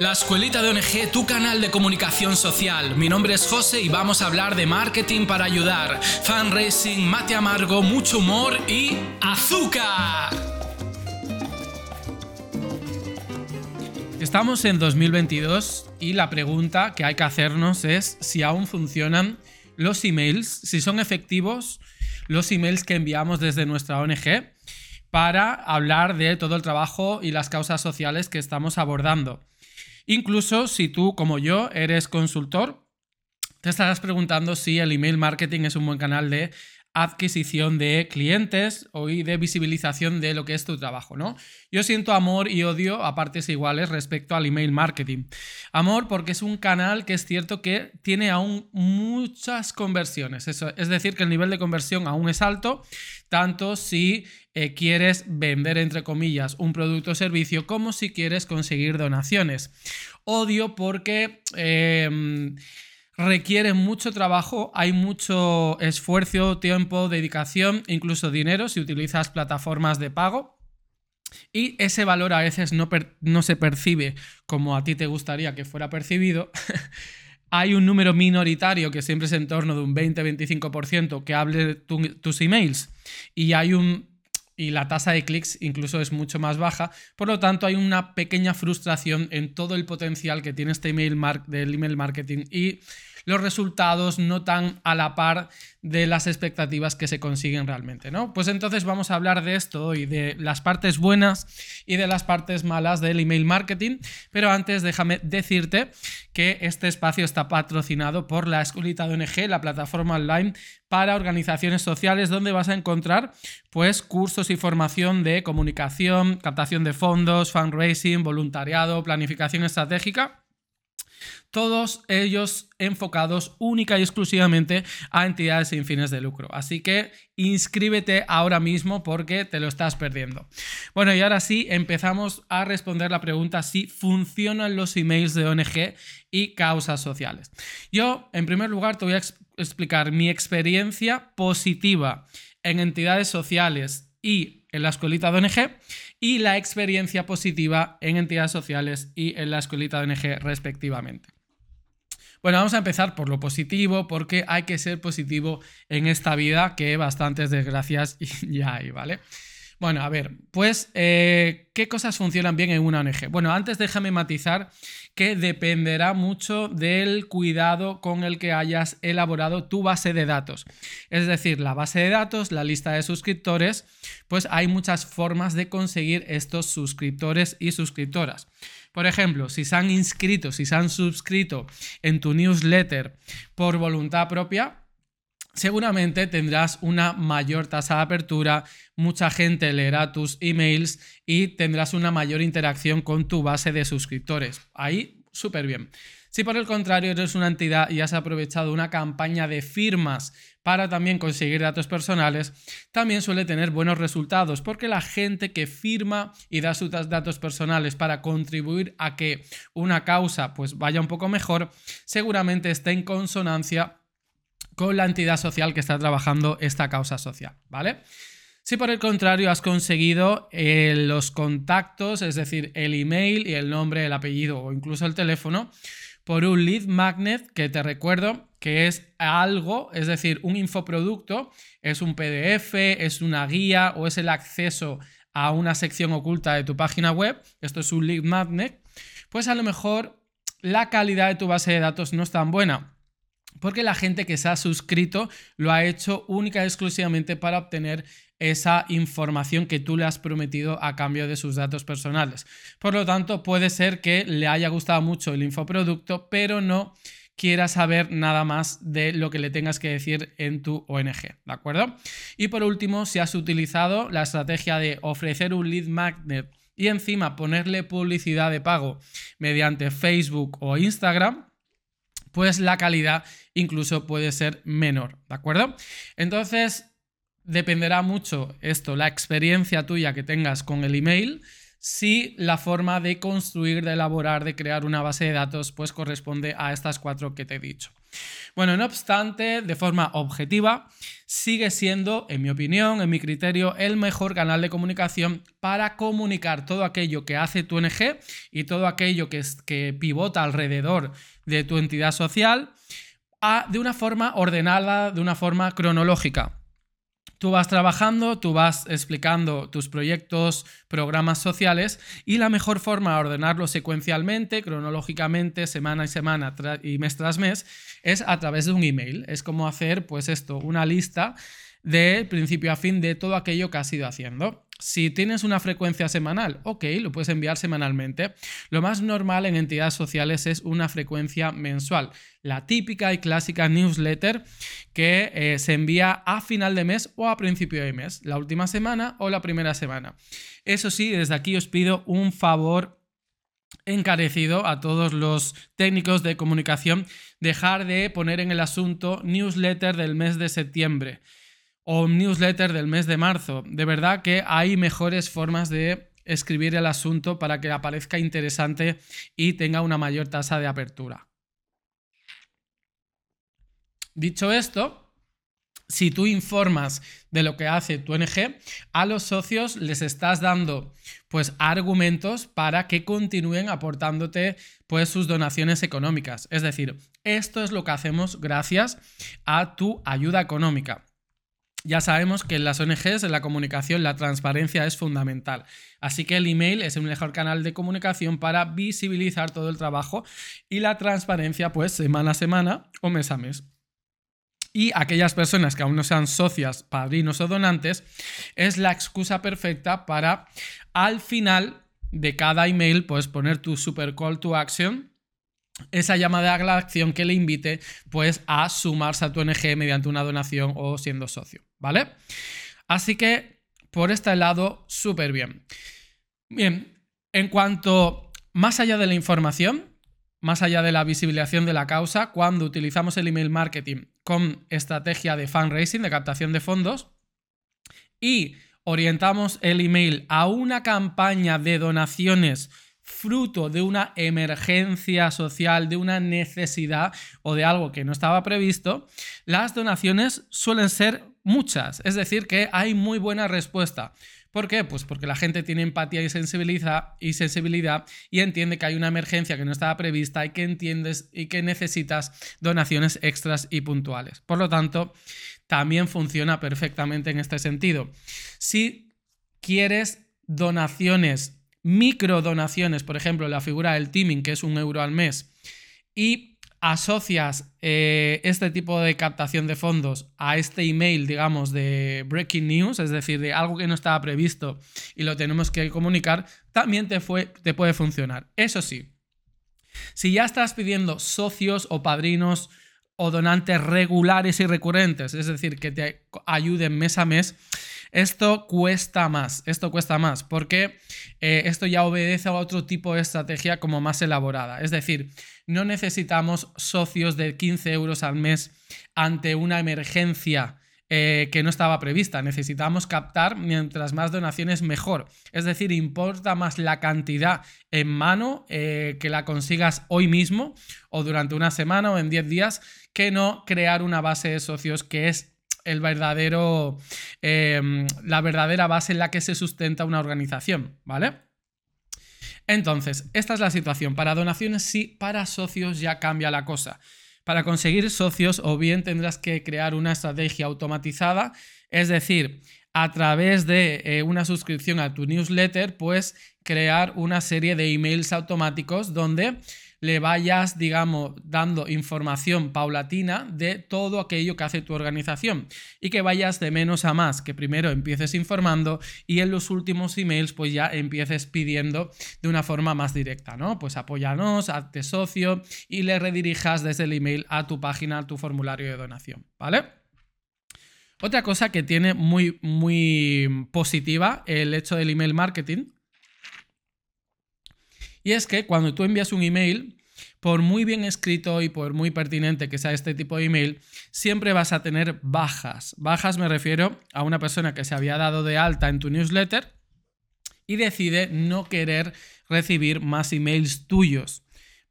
La Escuelita de ONG, tu canal de comunicación social. Mi nombre es José y vamos a hablar de marketing para ayudar, fundraising, mate amargo, mucho humor y azúcar. Estamos en 2022 y la pregunta que hay que hacernos es si aún funcionan los emails, si son efectivos los emails que enviamos desde nuestra ONG para hablar de todo el trabajo y las causas sociales que estamos abordando. Incluso si tú, como yo, eres consultor, te estarás preguntando si el email marketing es un buen canal de adquisición de clientes o de visibilización de lo que es tu trabajo, ¿no? Yo siento amor y odio a partes iguales respecto al email marketing. Amor porque es un canal que es cierto que tiene aún muchas conversiones, Eso, es decir, que el nivel de conversión aún es alto, tanto si eh, quieres vender, entre comillas, un producto o servicio, como si quieres conseguir donaciones. Odio porque... Em, requiere mucho trabajo, hay mucho esfuerzo, tiempo, dedicación, incluso dinero si utilizas plataformas de pago. Y ese valor a veces no, no se percibe como a ti te gustaría que fuera percibido. hay un número minoritario que siempre es en torno de un 20-25% que hable tus emails y hay un y la tasa de clics incluso es mucho más baja. Por lo tanto, hay una pequeña frustración en todo el potencial que tiene este email del email marketing y los resultados no tan a la par de las expectativas que se consiguen realmente, ¿no? Pues entonces vamos a hablar de esto y de las partes buenas y de las partes malas del email marketing, pero antes déjame decirte que este espacio está patrocinado por la Escuelita de ONG, la plataforma online para organizaciones sociales donde vas a encontrar pues cursos y formación de comunicación, captación de fondos, fundraising, voluntariado, planificación estratégica todos ellos enfocados única y exclusivamente a entidades sin fines de lucro. Así que inscríbete ahora mismo porque te lo estás perdiendo. Bueno, y ahora sí, empezamos a responder la pregunta si funcionan los emails de ONG y causas sociales. Yo, en primer lugar, te voy a explicar mi experiencia positiva en entidades sociales y en la escuelita de ONG y la experiencia positiva en entidades sociales y en la escuelita de ONG respectivamente. Bueno, vamos a empezar por lo positivo, porque hay que ser positivo en esta vida, que bastantes desgracias ya hay, ¿vale? Bueno, a ver, pues, eh, ¿qué cosas funcionan bien en una ONG? Bueno, antes déjame matizar que dependerá mucho del cuidado con el que hayas elaborado tu base de datos. Es decir, la base de datos, la lista de suscriptores, pues hay muchas formas de conseguir estos suscriptores y suscriptoras. Por ejemplo, si se han inscrito, si se han suscrito en tu newsletter por voluntad propia, seguramente tendrás una mayor tasa de apertura, mucha gente leerá tus emails y tendrás una mayor interacción con tu base de suscriptores. Ahí, súper bien. Si por el contrario eres una entidad y has aprovechado una campaña de firmas para también conseguir datos personales, también suele tener buenos resultados porque la gente que firma y da sus datos personales para contribuir a que una causa pues vaya un poco mejor, seguramente esté en consonancia con la entidad social que está trabajando esta causa social, ¿vale? Si por el contrario has conseguido eh, los contactos, es decir, el email y el nombre, el apellido o incluso el teléfono, por un lead magnet que te recuerdo que es algo, es decir, un infoproducto, es un PDF, es una guía o es el acceso a una sección oculta de tu página web, esto es un lead magnet, pues a lo mejor la calidad de tu base de datos no es tan buena. Porque la gente que se ha suscrito lo ha hecho única y exclusivamente para obtener esa información que tú le has prometido a cambio de sus datos personales. Por lo tanto, puede ser que le haya gustado mucho el infoproducto, pero no quiera saber nada más de lo que le tengas que decir en tu ONG, ¿de acuerdo? Y por último, si has utilizado la estrategia de ofrecer un lead magnet y encima ponerle publicidad de pago mediante Facebook o Instagram, pues la calidad incluso puede ser menor, ¿de acuerdo? Entonces, dependerá mucho esto, la experiencia tuya que tengas con el email, si la forma de construir, de elaborar, de crear una base de datos, pues corresponde a estas cuatro que te he dicho. Bueno, no obstante, de forma objetiva, sigue siendo, en mi opinión, en mi criterio, el mejor canal de comunicación para comunicar todo aquello que hace tu ONG y todo aquello que, que pivota alrededor de tu entidad social de una forma ordenada, de una forma cronológica. Tú vas trabajando, tú vas explicando tus proyectos, programas sociales y la mejor forma de ordenarlo secuencialmente, cronológicamente, semana y semana y mes tras mes, es a través de un email. Es como hacer, pues esto, una lista de principio a fin de todo aquello que has ido haciendo. Si tienes una frecuencia semanal, ok, lo puedes enviar semanalmente. Lo más normal en entidades sociales es una frecuencia mensual. La típica y clásica newsletter que eh, se envía a final de mes o a principio de mes, la última semana o la primera semana. Eso sí, desde aquí os pido un favor encarecido a todos los técnicos de comunicación dejar de poner en el asunto newsletter del mes de septiembre o newsletter del mes de marzo. De verdad que hay mejores formas de escribir el asunto para que aparezca interesante y tenga una mayor tasa de apertura. Dicho esto, si tú informas de lo que hace tu ONG, a los socios les estás dando pues argumentos para que continúen aportándote pues sus donaciones económicas. Es decir, esto es lo que hacemos gracias a tu ayuda económica. Ya sabemos que en las ONGs, en la comunicación, la transparencia es fundamental. Así que el email es el mejor canal de comunicación para visibilizar todo el trabajo y la transparencia, pues, semana a semana o mes a mes. Y aquellas personas que aún no sean socias, padrinos o donantes, es la excusa perfecta para al final de cada email, pues poner tu super call to action esa llamada a la acción que le invite pues a sumarse a tu ONG mediante una donación o siendo socio, ¿vale? Así que por este lado, súper bien. Bien, en cuanto más allá de la información, más allá de la visibilización de la causa, cuando utilizamos el email marketing con estrategia de fundraising, de captación de fondos, y orientamos el email a una campaña de donaciones fruto de una emergencia social, de una necesidad o de algo que no estaba previsto, las donaciones suelen ser muchas. Es decir, que hay muy buena respuesta. ¿Por qué? Pues porque la gente tiene empatía y sensibilidad, y entiende que hay una emergencia que no estaba prevista y que entiendes y que necesitas donaciones extras y puntuales. Por lo tanto, también funciona perfectamente en este sentido. Si quieres donaciones micro donaciones, por ejemplo, la figura del teaming, que es un euro al mes, y asocias eh, este tipo de captación de fondos a este email, digamos, de breaking news, es decir, de algo que no estaba previsto y lo tenemos que comunicar, también te puede funcionar. Eso sí, si ya estás pidiendo socios o padrinos o donantes regulares y recurrentes, es decir, que te ayuden mes a mes, esto cuesta más, esto cuesta más, porque eh, esto ya obedece a otro tipo de estrategia como más elaborada. Es decir, no necesitamos socios de 15 euros al mes ante una emergencia. Eh, que no estaba prevista. Necesitamos captar mientras más donaciones mejor. Es decir, importa más la cantidad en mano eh, que la consigas hoy mismo o durante una semana o en 10 días que no crear una base de socios que es el verdadero, em, la verdadera base en la que se sustenta una organización, ¿vale? Entonces, esta es la situación. Para donaciones sí, para socios ya cambia la cosa. Para conseguir socios o bien tendrás que crear una estrategia automatizada, es decir, a través de eh, una suscripción a tu newsletter, pues crear una serie de emails automáticos donde le vayas, digamos, dando información paulatina de todo aquello que hace tu organización y que vayas de menos a más, que primero empieces informando y en los últimos emails pues ya empieces pidiendo de una forma más directa, ¿no? Pues apóyanos, hazte socio y le redirijas desde el email a tu página, a tu formulario de donación, ¿vale? Otra cosa que tiene muy, muy positiva el hecho del email marketing y es que cuando tú envías un email, por muy bien escrito y por muy pertinente que sea este tipo de email, siempre vas a tener bajas. Bajas me refiero a una persona que se había dado de alta en tu newsletter y decide no querer recibir más emails tuyos.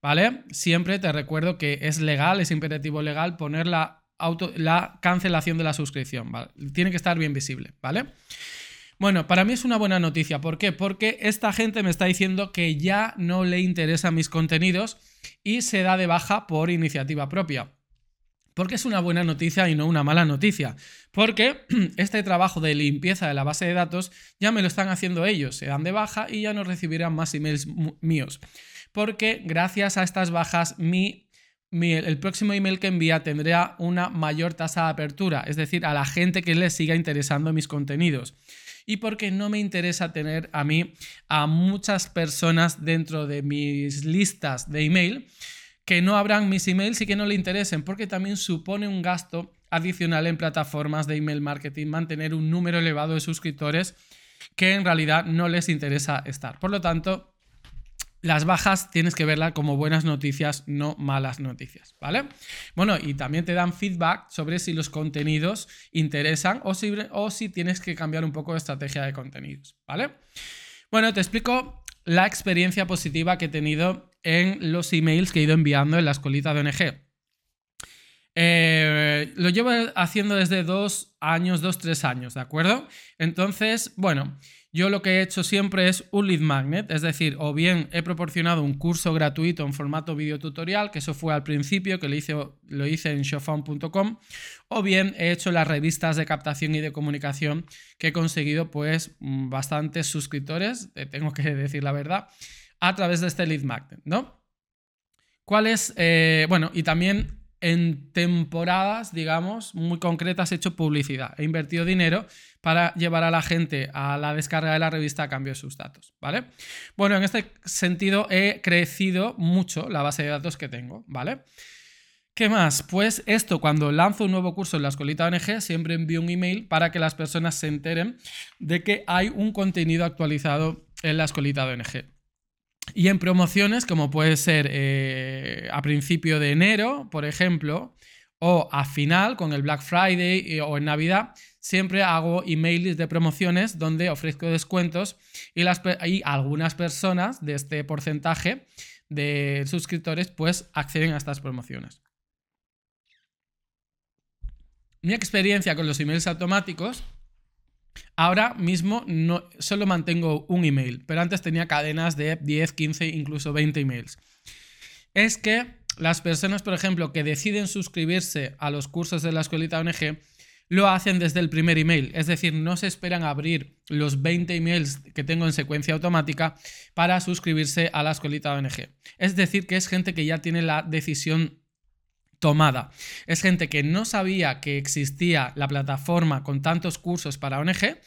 ¿Vale? Siempre te recuerdo que es legal, es imperativo legal poner la, auto, la cancelación de la suscripción. Tiene que estar bien visible, ¿vale? Bueno, para mí es una buena noticia. ¿Por qué? Porque esta gente me está diciendo que ya no le interesan mis contenidos y se da de baja por iniciativa propia. Porque es una buena noticia y no una mala noticia. Porque este trabajo de limpieza de la base de datos ya me lo están haciendo ellos. Se dan de baja y ya no recibirán más emails míos. Porque gracias a estas bajas el próximo email que envía tendrá una mayor tasa de apertura, es decir, a la gente que le siga interesando mis contenidos y porque no me interesa tener a mí a muchas personas dentro de mis listas de email que no abran mis emails y que no le interesen, porque también supone un gasto adicional en plataformas de email marketing mantener un número elevado de suscriptores que en realidad no les interesa estar. Por lo tanto, las bajas tienes que verlas como buenas noticias, no malas noticias, ¿vale? Bueno, y también te dan feedback sobre si los contenidos interesan o si, tienes que cambiar un poco de estrategia de contenidos, ¿vale? Bueno, te explico la experiencia positiva que he tenido en los emails que he ido enviando en la escolita de ONG. Eh, lo llevo haciendo desde dos años, dos, tres años, ¿de acuerdo? Entonces, bueno, yo lo que he hecho siempre es un lead magnet, es decir, o bien he proporcionado un curso gratuito en formato video tutorial, que eso fue al principio, que lo hice, lo hice en showfound.com, o bien he hecho las revistas de captación y de comunicación que he conseguido pues mm, bastantes suscriptores, tengo que decir la verdad, a través de este lead magnet, ¿no? ¿Cuál es? Eh, bueno, y también en temporadas, digamos, muy concretas he hecho publicidad. He invertido dinero para llevar a la gente a la descarga de la revista a cambio de sus datos, ¿vale? Bueno, en este sentido he crecido mucho la base de datos que tengo, ¿vale? ¿Qué más? Pues esto, cuando lanzo un nuevo curso en la escolita ONG, siempre envío un email para que las personas se enteren de que hay un contenido actualizado en la escolita de ONG. Y en promociones, como puede ser eh, a principio de enero, por ejemplo, o a final con el Black Friday o en Navidad, siempre hago emails de promociones donde ofrezco descuentos y, y algunas personas de este porcentaje de suscriptores pues acceden a estas promociones. Mi experiencia con los emails automáticos Ahora mismo no, solo mantengo un email, pero antes tenía cadenas de 10, 15, incluso 20 emails. Es que las personas, por ejemplo, que deciden suscribirse a los cursos de la escuelita ONG, lo hacen desde el primer email, es decir, no se esperan abrir los 20 emails que tengo en secuencia automática para suscribirse a la escuelita ONG. Es decir, que es gente que ya tiene la decisión tomada. Es gente que no sabía que existía la plataforma con tantos cursos para ONG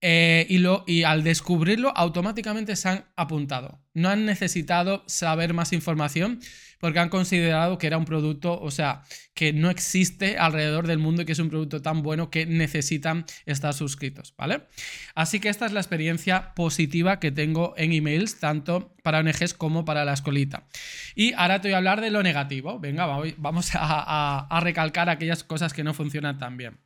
eh, y, al descubrirlo automáticamente se han apuntado. No han necesitado saber más información porque han considerado que era un producto, o sea, que no existe alrededor del mundo y que es un producto tan bueno que necesitan estar suscritos, ¿vale? Así que esta es la experiencia positiva que tengo en emails, tanto para ONGs como para la escolita. Y ahora te voy a hablar de lo negativo. Venga, vamos a, a recalcar aquellas cosas que no funcionan tan bien.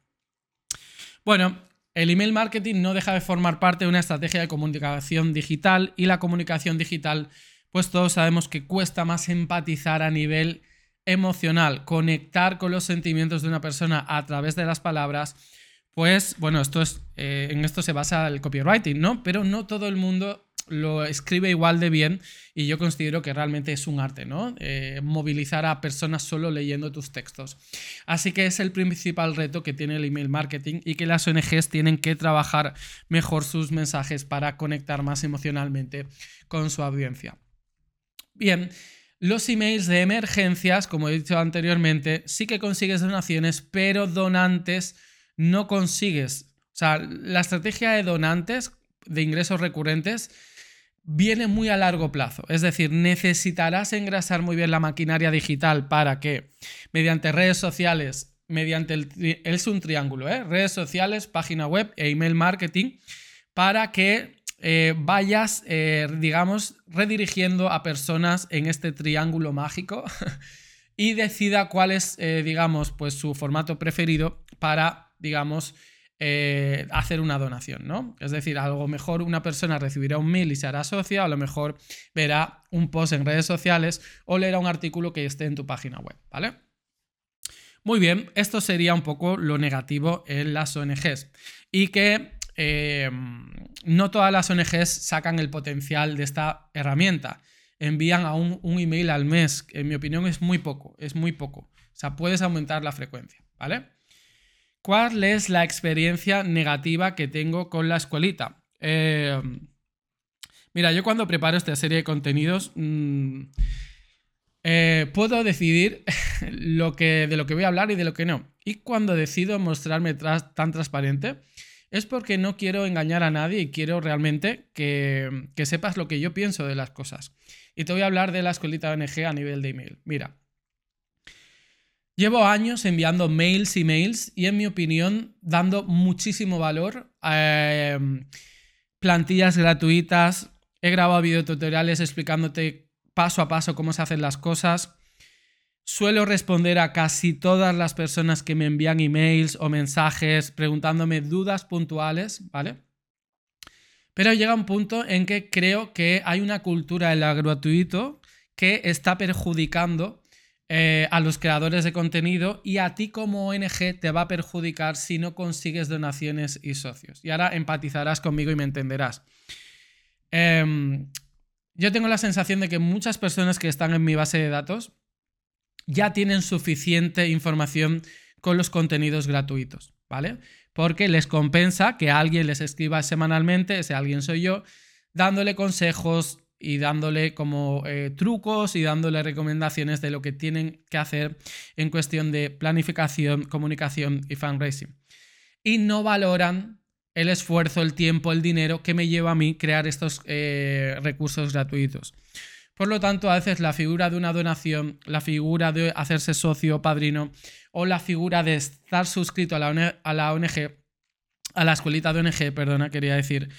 Bueno, el email marketing no deja de formar parte de una estrategia de comunicación digital y la comunicación digital, pues todos sabemos que cuesta más empatizar a nivel emocional, conectar con los sentimientos de una persona a través de las palabras, pues bueno, esto es, eh, en esto se basa el copywriting, ¿no? Pero no todo el mundo lo escribe igual de bien y yo considero que realmente es un arte, ¿no? Eh, movilizar a personas solo leyendo tus textos. Así que es el principal reto que tiene el email marketing y que las ONGs tienen que trabajar mejor sus mensajes para conectar más emocionalmente con su audiencia. Bien, los emails de emergencias, como he dicho anteriormente, sí que consigues donaciones, pero donantes no consigues. O sea, la estrategia de donantes, de ingresos recurrentes, viene muy a largo plazo. Es decir, necesitarás engrasar muy bien la maquinaria digital para que mediante redes sociales, mediante el... Es un triángulo, ¿eh? Redes sociales, página web e email marketing, para que eh, vayas, eh, digamos, redirigiendo a personas en este triángulo mágico y decida cuál es, digamos, pues su formato preferido para, digamos, eh, hacer una donación, ¿no? Es decir, a lo mejor una persona recibirá un mail y se hará socia, a lo mejor verá un post en redes sociales o leerá un artículo que esté en tu página web, ¿vale? Muy bien, esto sería un poco lo negativo en las ONGs y que eh, no todas las ONGs sacan el potencial de esta herramienta. Envían a un, un email al mes, en mi opinión es muy poco, es muy poco. O sea, puedes aumentar la frecuencia, ¿vale? ¿Cuál es la experiencia negativa que tengo con la escuelita? Eh, mira, yo cuando preparo esta serie de contenidos mm, eh, puedo decidir lo que, de lo que voy a hablar y de lo que no. Y cuando decido mostrarme tan transparente es porque no quiero engañar a nadie y quiero realmente que, que sepas lo que yo pienso de las cosas. Y te voy a hablar de la escuelita ONG a nivel de email. Mira, Llevo años enviando mails y mails y en mi opinión dando muchísimo valor a em, plantillas gratuitas. He grabado videotutoriales explicándote paso a paso cómo se hacen las cosas. Suelo responder a casi todas las personas que me envían emails o mensajes preguntándome dudas puntuales, ¿vale? Pero llega un punto en que creo que hay una cultura del gratuito que está perjudicando eh, a los creadores de contenido y a ti como ONG te va a perjudicar si no consigues donaciones y socios. Y ahora empatizarás conmigo y me entenderás. Em, yo tengo la sensación de que muchas personas que están en mi base de datos ya tienen suficiente información con los contenidos gratuitos, ¿vale? Porque les compensa que alguien les escriba semanalmente, ese alguien soy yo, dándole consejos, y dándole como eh, trucos y dándole recomendaciones de lo que tienen que hacer en cuestión de planificación, comunicación y fundraising. Y no valoran el esfuerzo, el tiempo, el dinero que me lleva a mí crear estos eh, recursos gratuitos. Por lo tanto, a veces la figura de una donación, la figura de hacerse socio o padrino o la figura de estar suscrito a la, a la ONG, a la escuelita de ONG, perdona, quería decir,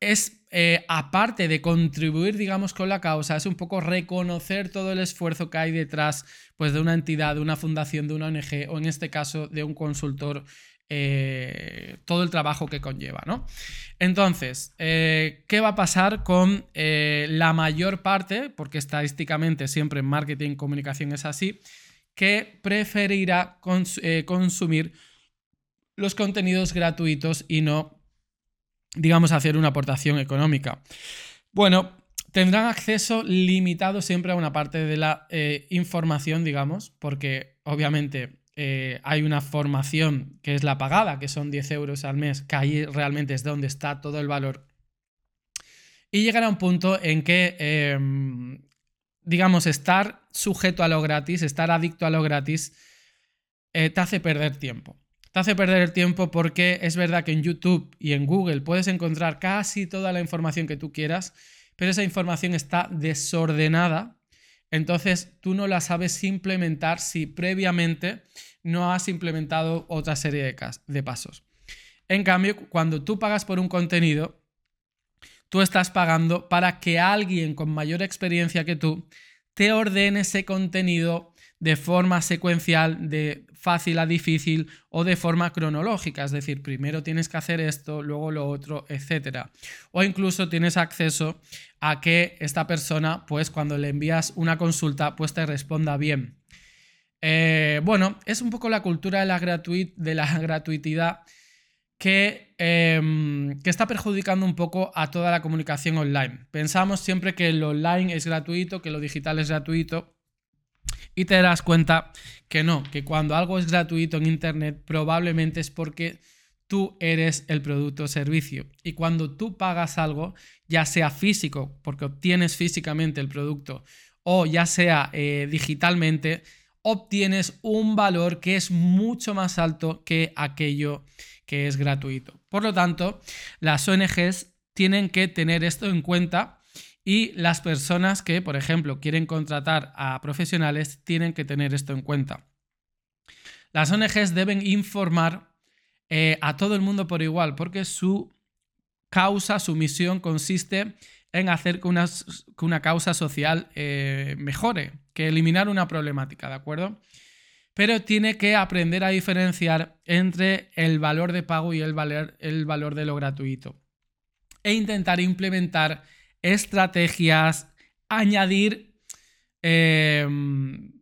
es, eh, aparte de contribuir, digamos, con la causa, es un poco reconocer todo el esfuerzo que hay detrás pues, de una entidad, de una fundación, de una ONG o en este caso de un consultor, eh, todo el trabajo que conlleva, ¿no? Entonces, eh, ¿qué va a pasar con la mayor parte, porque estadísticamente siempre en marketing comunicación es así, que preferirá consumir los contenidos gratuitos y no digamos, hacer una aportación económica. Bueno, tendrán acceso limitado siempre a una parte de la eh, información, digamos, porque obviamente eh, hay una formación que es la pagada, que son 10 euros al mes, que ahí realmente es donde está todo el valor. Y llegará un punto en que, em, digamos, estar sujeto a lo gratis, estar adicto a lo gratis, eh, te hace perder tiempo te hace perder el tiempo porque es verdad que en YouTube y en Google puedes encontrar casi toda la información que tú quieras, pero esa información está desordenada. Entonces tú no la sabes implementar si previamente no has implementado otra serie de, de pasos. En cambio, cuando tú pagas por un contenido, tú estás pagando para que alguien con mayor experiencia que tú te ordene ese contenido de forma secuencial, de fácil a difícil o de forma cronológica, es decir, primero tienes que hacer esto, luego lo otro, etc. O incluso tienes acceso a que esta persona, pues cuando le envías una consulta, pues te responda bien. Eh, bueno, es un poco la cultura de la, de la gratuitidad que, em, que, está perjudicando un poco a toda la comunicación online. Pensamos siempre que lo online es gratuito, que lo digital es gratuito, y te darás cuenta que no, que cuando algo es gratuito en Internet probablemente es porque tú eres el producto o servicio. Y cuando tú pagas algo, ya sea físico, porque obtienes físicamente el producto, o ya sea eh, digitalmente, obtienes un valor que es mucho más alto que aquello que es gratuito. Por lo tanto, las ONGs tienen que tener esto en cuenta y las personas que, por ejemplo, quieren contratar a profesionales tienen que tener esto en cuenta. Las ONGs deben informar eh, a todo el mundo por igual, porque su causa, su misión consiste en hacer que una, causa social eh, mejore, que eliminar una problemática, ¿de acuerdo? pero tiene que aprender a diferenciar entre el valor de pago y el valor, el valor de lo gratuito. E intentar implementar estrategias, añadir em,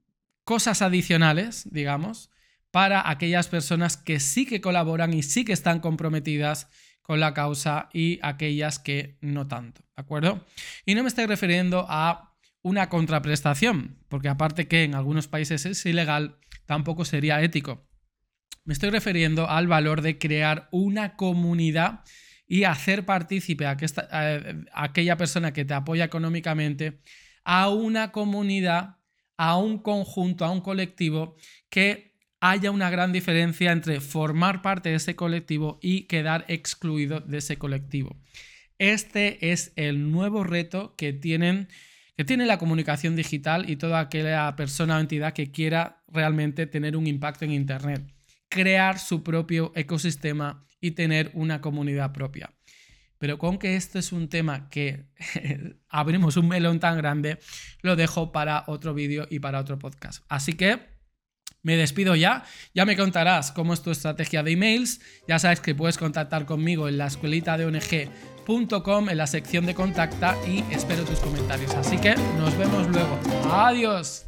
cosas adicionales, digamos, para aquellas personas que sí que colaboran y sí que están comprometidas con la causa y aquellas que no tanto, ¿de acuerdo? Y no me estoy refiriendo a una contraprestación, porque aparte que en algunos países es ilegal, tampoco sería ético. Me estoy refiriendo al valor de crear una comunidad y hacer partícipe a, aquella persona que te apoya económicamente a una comunidad, a un conjunto, a un colectivo que haya una gran diferencia entre formar parte de ese colectivo y quedar excluido de ese colectivo. Este es el nuevo reto que tienen que tiene la comunicación digital y toda aquella persona o entidad que quiera realmente tener un impacto en Internet. Crear su propio ecosistema y tener una comunidad propia. Pero con que este es un tema que abrimos un melón tan grande, lo dejo para otro vídeo y para otro podcast. Así que me despido ya. Ya me contarás cómo es tu estrategia de emails. Ya sabes que puedes contactar conmigo en la escuelita de ONG en la sección de contacta y espero tus comentarios. Así que nos vemos luego. Adiós.